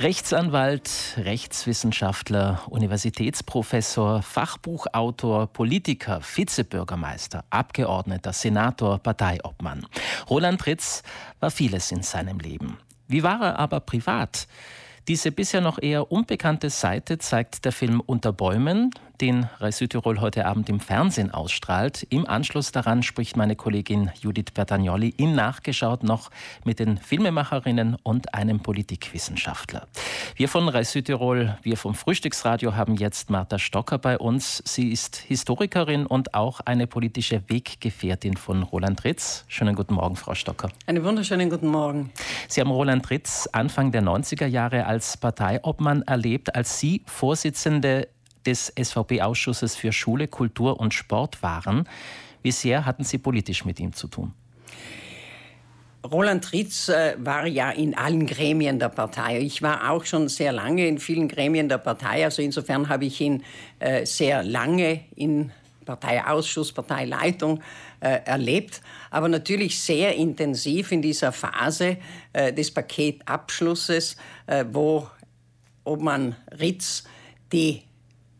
Rechtsanwalt, Rechtswissenschaftler, Universitätsprofessor, Fachbuchautor, Politiker, Vizebürgermeister, Abgeordneter, Senator, Parteiobmann. Roland Ritz war vieles in seinem Leben. Wie war er aber privat? Diese bisher noch eher unbekannte Seite zeigt der Film Unter Bäumen, den Rai Südtirol heute Abend im Fernsehen ausstrahlt. Im Anschluss daran spricht meine Kollegin Judith Bertagnoli in Nachgeschaut noch mit den Filmemacherinnen und einem Politikwissenschaftler. Wir von Rai Südtirol, wir vom Frühstücksradio haben jetzt Martha Stocker bei uns. Sie ist Historikerin und auch eine politische Weggefährtin von Roland Ritz. Schönen guten Morgen, Frau Stocker. Einen wunderschönen guten Morgen. Sie haben Roland Ritz Anfang der 90er Jahre als Parteiobmann erlebt, als Sie Vorsitzende des SVP-Ausschusses für Schule, Kultur und Sport waren. Wie sehr hatten Sie politisch mit ihm zu tun? Roland Ritz äh, war ja in allen Gremien der Partei. Ich war auch schon sehr lange in vielen Gremien der Partei. Also insofern habe ich ihn äh, sehr lange in Parteiausschuss, Parteileitung äh, erlebt, aber natürlich sehr intensiv in dieser Phase äh, des Paketabschlusses, äh, wo Obmann Ritz die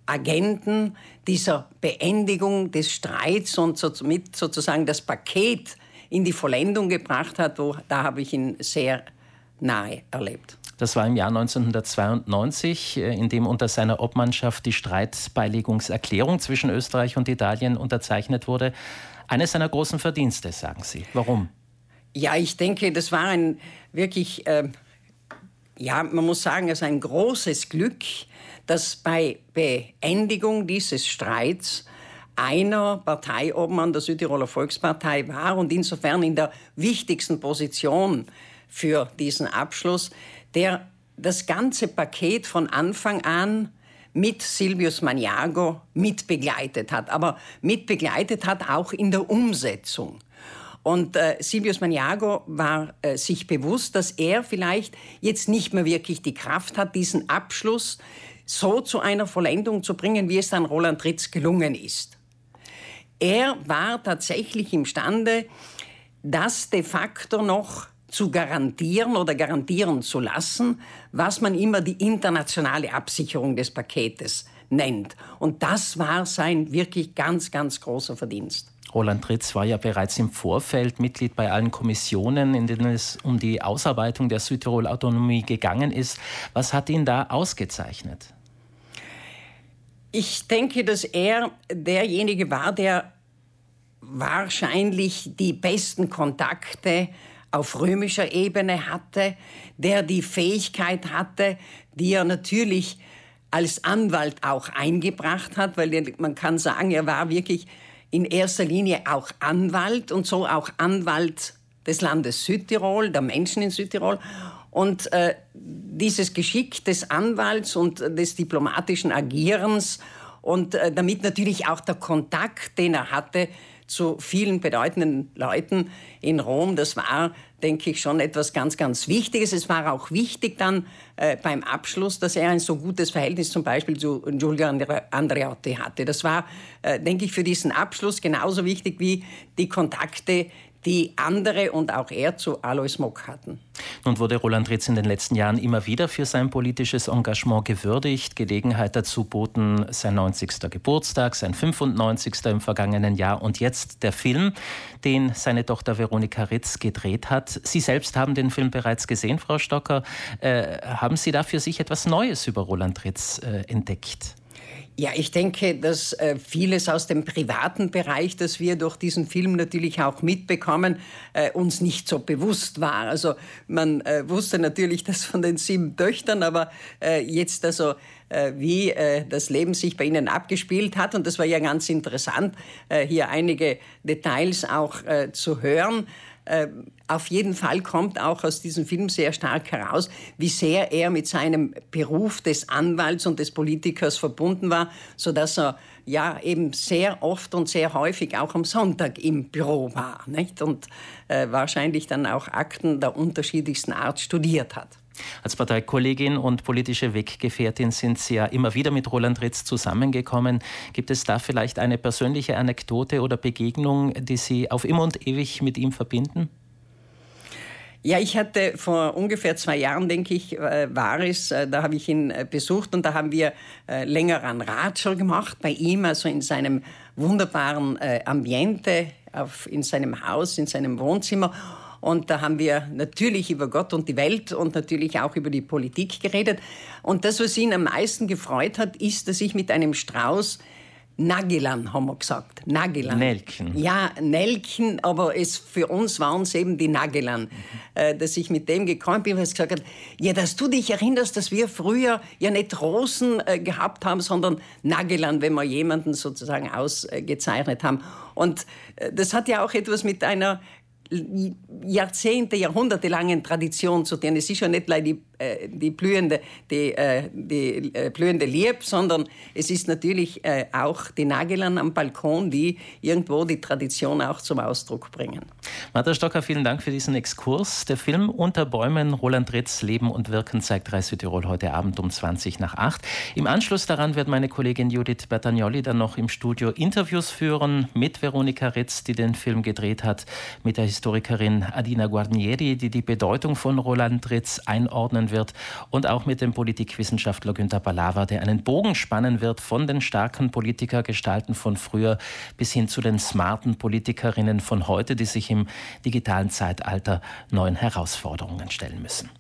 Agenten dieser Beendigung des Streits und somit sozusagen das Paket in die Vollendung gebracht hat, wo, da habe ich ihn sehr nahe erlebt. Das war im Jahr 1992, äh, in dem unter seiner Obmannschaft die Streitbeilegungserklärung zwischen Österreich und Italien unterzeichnet wurde. Eines seiner großen Verdienste, sagen Sie. Warum? Ja, ich denke, das war ein wirklich, äh, ja, man muss sagen, es ist ein großes Glück, dass bei Beendigung dieses Streits einer Parteiobmann der Südtiroler Volkspartei war und insofern in der wichtigsten Position für diesen Abschluss, der das ganze Paket von Anfang an mit Silvius Maniago mitbegleitet hat, aber mitbegleitet hat auch in der Umsetzung. Und äh, Silvius Maniago war äh, sich bewusst, dass er vielleicht jetzt nicht mehr wirklich die Kraft hat, diesen Abschluss so zu einer Vollendung zu bringen, wie es dann Roland Ritz gelungen ist. Er war tatsächlich imstande, das de facto noch zu garantieren oder garantieren zu lassen, was man immer die internationale Absicherung des Paketes nennt. Und das war sein wirklich ganz, ganz großer Verdienst. Roland Ritz war ja bereits im Vorfeld Mitglied bei allen Kommissionen, in denen es um die Ausarbeitung der Südtirol-Autonomie gegangen ist. Was hat ihn da ausgezeichnet? Ich denke, dass er derjenige war, der wahrscheinlich die besten Kontakte auf römischer Ebene hatte, der die Fähigkeit hatte, die er natürlich als Anwalt auch eingebracht hat, weil man kann sagen, er war wirklich in erster Linie auch Anwalt und so auch Anwalt des Landes Südtirol, der Menschen in Südtirol. Und äh, dieses Geschick des Anwalts und des diplomatischen Agierens und äh, damit natürlich auch der Kontakt, den er hatte zu vielen bedeutenden Leuten in Rom, das war, denke ich, schon etwas ganz, ganz Wichtiges. Es war auch wichtig dann äh, beim Abschluss, dass er ein so gutes Verhältnis zum Beispiel zu Giulio Andreotti hatte. Das war, äh, denke ich, für diesen Abschluss genauso wichtig wie die Kontakte, die andere und auch er zu Alois Mock hatten. Nun wurde Roland Ritz in den letzten Jahren immer wieder für sein politisches Engagement gewürdigt. Gelegenheit dazu boten sein 90. Geburtstag, sein 95. im vergangenen Jahr und jetzt der Film, den seine Tochter Veronika Ritz gedreht hat. Sie selbst haben den Film bereits gesehen, Frau Stocker. Äh, haben Sie da für sich etwas Neues über Roland Ritz äh, entdeckt? Ja, ich denke, dass äh, vieles aus dem privaten Bereich, das wir durch diesen Film natürlich auch mitbekommen, äh, uns nicht so bewusst war. Also man äh, wusste natürlich das von den sieben Töchtern, aber äh, jetzt also äh, wie äh, das Leben sich bei ihnen abgespielt hat. Und das war ja ganz interessant, hier einige Details auch zu hören. Äh, auf jeden Fall kommt auch aus diesem Film sehr stark heraus, wie sehr er mit seinem Beruf des Anwalts und des Politikers verbunden war, so dass er ja eben sehr oft und sehr häufig auch am Sonntag im Büro war nicht? und äh, wahrscheinlich dann auch Akten der unterschiedlichsten Art studiert hat. Als Parteikollegin und politische Weggefährtin sind Sie ja immer wieder mit Roland Ritz zusammengekommen. Gibt es da vielleicht eine persönliche Anekdote oder Begegnung, die Sie auf immer und ewig mit ihm verbinden? Ja, ich hatte vor ungefähr zwei Jahren, denke ich, äh, war es, äh, da habe ich ihn äh, besucht und da haben wir länger an Ratscher gemacht bei ihm, also in seinem wunderbaren Ambiente, auf, in seinem Haus, in seinem Wohnzimmer. Und da haben wir natürlich über Gott und die Welt und natürlich auch über die Politik geredet. Und das, was ihn am meisten gefreut hat, ist, dass ich mit einem Strauß Nagelan haben wir gesagt. Nagelan. Nelken. Ja, Nelken, aber es, für uns waren es eben die Nagelan. Mhm. Äh, dass ich mit dem gekommen bin, weil es gesagt hat, ja, dass du dich erinnerst, dass wir früher ja nicht Rosen äh, gehabt haben, sondern Nagelan, wenn wir jemanden sozusagen ausgezeichnet haben. Und äh, das hat ja auch etwas mit einer Jahrzehnte, Jahrhunderte langen Tradition zu tun. Es ist ja nicht die äh, die blühende, die, äh, die äh, blühende Lieb, sondern es ist natürlich auch die Nageln am Balkon, die irgendwo die Tradition auch zum Ausdruck bringen. Martha Stocker, vielen Dank für diesen Exkurs. Der Film Unter Bäumen, Roland Ritz, Leben und Wirken zeigt Reis Südtirol heute Abend um 20 nach 8. Im Anschluss daran wird meine Kollegin Judith Bertagnoli dann noch im Studio Interviews führen mit Veronika Ritz, die den Film gedreht hat, mit der Historikerin Adina Guarnieri, die die Bedeutung von Roland Ritz einordnen wird und auch mit dem Politikwissenschaftler Günter Balava, der einen Bogen spannen wird von den starken Politikergestalten von früher bis hin zu den smarten Politikerinnen von heute, die sich im digitalen Zeitalter neuen Herausforderungen stellen müssen.